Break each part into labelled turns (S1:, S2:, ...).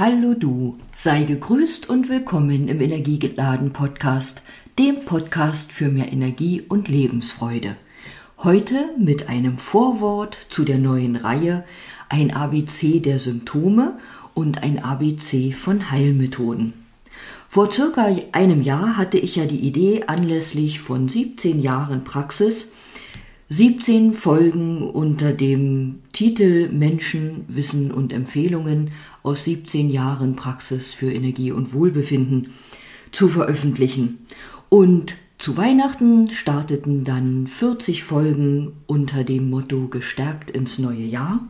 S1: Hallo du, sei gegrüßt und willkommen im Energiegeladen Podcast, dem Podcast für mehr Energie und Lebensfreude. Heute mit einem Vorwort zu der neuen Reihe, ein ABC der Symptome und ein ABC von Heilmethoden. Vor circa einem Jahr hatte ich ja die Idee, anlässlich von 17 Jahren Praxis 17 Folgen unter dem Titel Menschen, Wissen und Empfehlungen aus 17 Jahren Praxis für Energie und Wohlbefinden zu veröffentlichen. Und zu Weihnachten starteten dann 40 Folgen unter dem Motto Gestärkt ins neue Jahr.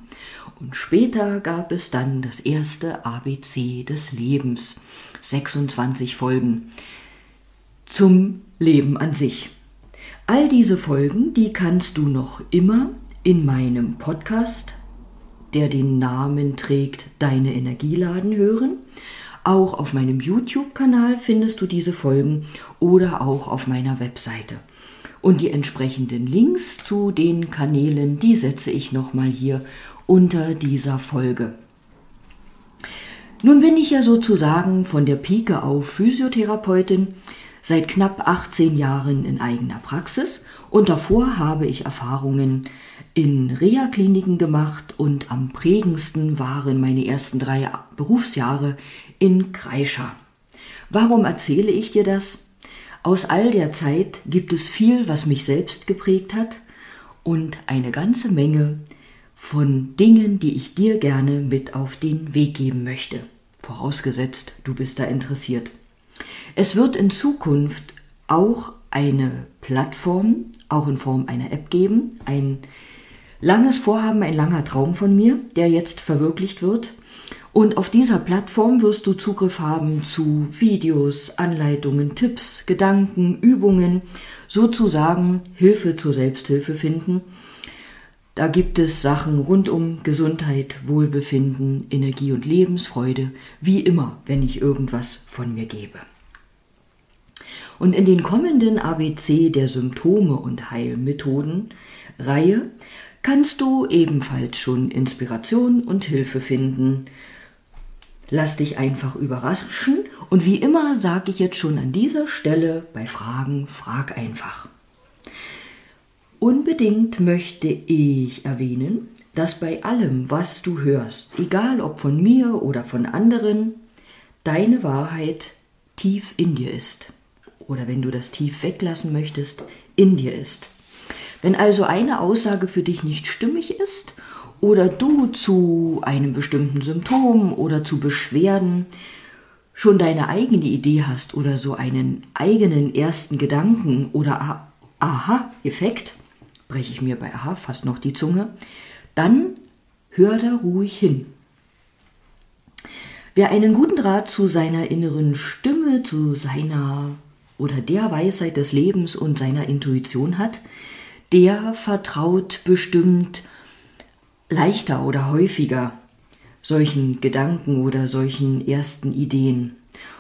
S1: Und später gab es dann das erste ABC des Lebens, 26 Folgen zum Leben an sich. All diese Folgen, die kannst du noch immer in meinem Podcast, der den Namen trägt Deine Energieladen hören. Auch auf meinem YouTube-Kanal findest du diese Folgen oder auch auf meiner Webseite. Und die entsprechenden Links zu den Kanälen, die setze ich nochmal hier unter dieser Folge. Nun bin ich ja sozusagen von der Pike auf Physiotherapeutin seit knapp 18 Jahren in eigener Praxis und davor habe ich Erfahrungen in Reha-Kliniken gemacht und am prägendsten waren meine ersten drei Berufsjahre in Kreischer. Warum erzähle ich dir das? Aus all der Zeit gibt es viel, was mich selbst geprägt hat und eine ganze Menge von Dingen, die ich dir gerne mit auf den Weg geben möchte. Vorausgesetzt, du bist da interessiert. Es wird in Zukunft auch eine Plattform, auch in Form einer App geben. Ein langes Vorhaben, ein langer Traum von mir, der jetzt verwirklicht wird. Und auf dieser Plattform wirst du Zugriff haben zu Videos, Anleitungen, Tipps, Gedanken, Übungen, sozusagen Hilfe zur Selbsthilfe finden. Da gibt es Sachen rund um Gesundheit, Wohlbefinden, Energie und Lebensfreude, wie immer, wenn ich irgendwas von mir gebe. Und in den kommenden ABC der Symptome und Heilmethoden Reihe kannst du ebenfalls schon Inspiration und Hilfe finden. Lass dich einfach überraschen und wie immer sage ich jetzt schon an dieser Stelle bei Fragen, frag einfach. Unbedingt möchte ich erwähnen, dass bei allem, was du hörst, egal ob von mir oder von anderen, deine Wahrheit tief in dir ist oder wenn du das tief weglassen möchtest, in dir ist. Wenn also eine Aussage für dich nicht stimmig ist oder du zu einem bestimmten Symptom oder zu Beschwerden schon deine eigene Idee hast oder so einen eigenen ersten Gedanken oder Aha-Effekt, breche ich mir bei Aha fast noch die Zunge, dann hör da ruhig hin. Wer einen guten Draht zu seiner inneren Stimme, zu seiner oder der Weisheit des Lebens und seiner Intuition hat, der vertraut bestimmt leichter oder häufiger solchen Gedanken oder solchen ersten Ideen.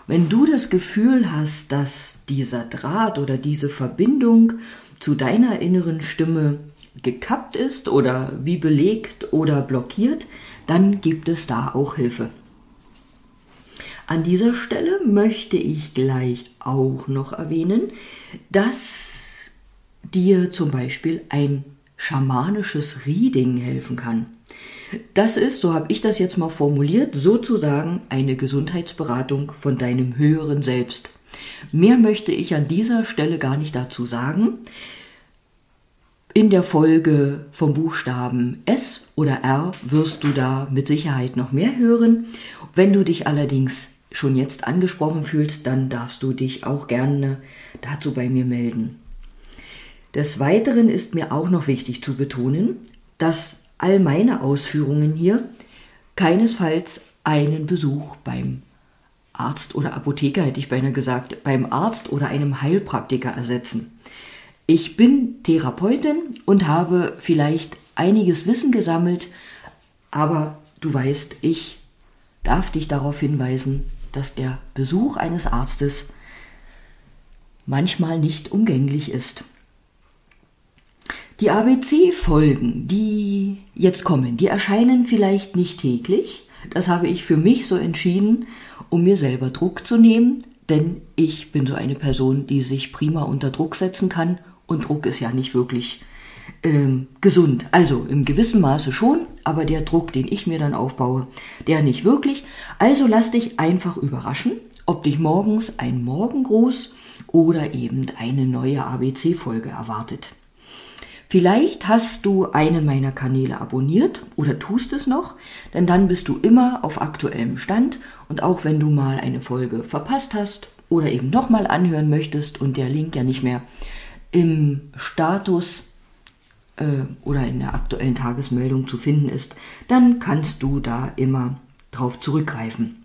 S1: Wenn du das Gefühl hast, dass dieser Draht oder diese Verbindung zu deiner inneren Stimme gekappt ist oder wie belegt oder blockiert, dann gibt es da auch Hilfe. An dieser Stelle möchte ich gleich auch noch erwähnen, dass dir zum Beispiel ein schamanisches Reading helfen kann. Das ist, so habe ich das jetzt mal formuliert, sozusagen eine Gesundheitsberatung von deinem höheren Selbst. Mehr möchte ich an dieser Stelle gar nicht dazu sagen. In der Folge vom Buchstaben S oder R wirst du da mit Sicherheit noch mehr hören. Wenn du dich allerdings schon jetzt angesprochen fühlst, dann darfst du dich auch gerne dazu bei mir melden. Des Weiteren ist mir auch noch wichtig zu betonen, dass all meine Ausführungen hier keinesfalls einen Besuch beim Arzt oder Apotheker, hätte ich beinahe gesagt, beim Arzt oder einem Heilpraktiker ersetzen. Ich bin Therapeutin und habe vielleicht einiges Wissen gesammelt, aber du weißt, ich darf dich darauf hinweisen, dass der Besuch eines Arztes manchmal nicht umgänglich ist. Die ABC-Folgen, die jetzt kommen, die erscheinen vielleicht nicht täglich, Das habe ich für mich so entschieden, um mir selber Druck zu nehmen, denn ich bin so eine Person, die sich prima unter Druck setzen kann und Druck ist ja nicht wirklich ähm, gesund. Also im gewissen Maße schon, aber der Druck, den ich mir dann aufbaue, der nicht wirklich. Also lass dich einfach überraschen, ob dich morgens ein Morgengruß oder eben eine neue ABC-Folge erwartet. Vielleicht hast du einen meiner Kanäle abonniert oder tust es noch, denn dann bist du immer auf aktuellem Stand und auch wenn du mal eine Folge verpasst hast oder eben nochmal anhören möchtest und der Link ja nicht mehr im Status äh, oder in der aktuellen Tagesmeldung zu finden ist, dann kannst du da immer drauf zurückgreifen.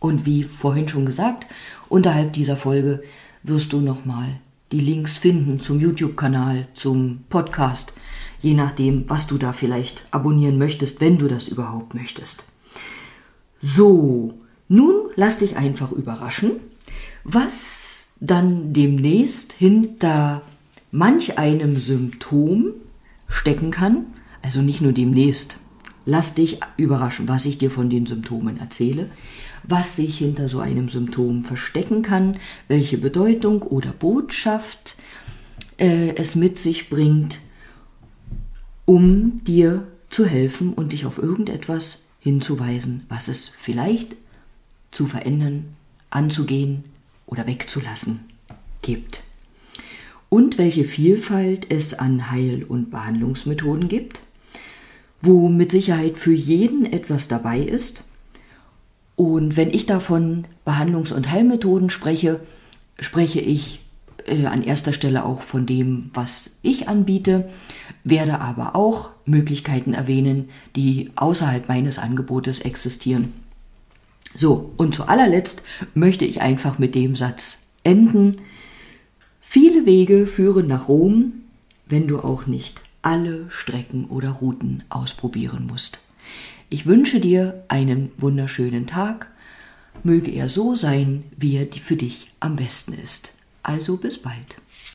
S1: Und wie vorhin schon gesagt, unterhalb dieser Folge wirst du nochmal die Links finden zum YouTube-Kanal, zum Podcast, je nachdem, was du da vielleicht abonnieren möchtest, wenn du das überhaupt möchtest. So, nun lass dich einfach überraschen, was dann demnächst hinter manch einem Symptom stecken kann. Also nicht nur demnächst. Lass dich überraschen, was ich dir von den Symptomen erzähle was sich hinter so einem Symptom verstecken kann, welche Bedeutung oder Botschaft äh, es mit sich bringt, um dir zu helfen und dich auf irgendetwas hinzuweisen, was es vielleicht zu verändern, anzugehen oder wegzulassen gibt. Und welche Vielfalt es an Heil- und Behandlungsmethoden gibt, wo mit Sicherheit für jeden etwas dabei ist und wenn ich davon Behandlungs- und Heilmethoden spreche, spreche ich äh, an erster Stelle auch von dem, was ich anbiete, werde aber auch Möglichkeiten erwähnen, die außerhalb meines Angebotes existieren. So, und zu allerletzt möchte ich einfach mit dem Satz enden. Viele Wege führen nach Rom, wenn du auch nicht alle Strecken oder Routen ausprobieren musst. Ich wünsche dir einen wunderschönen Tag. Möge er so sein, wie er für dich am besten ist. Also bis bald.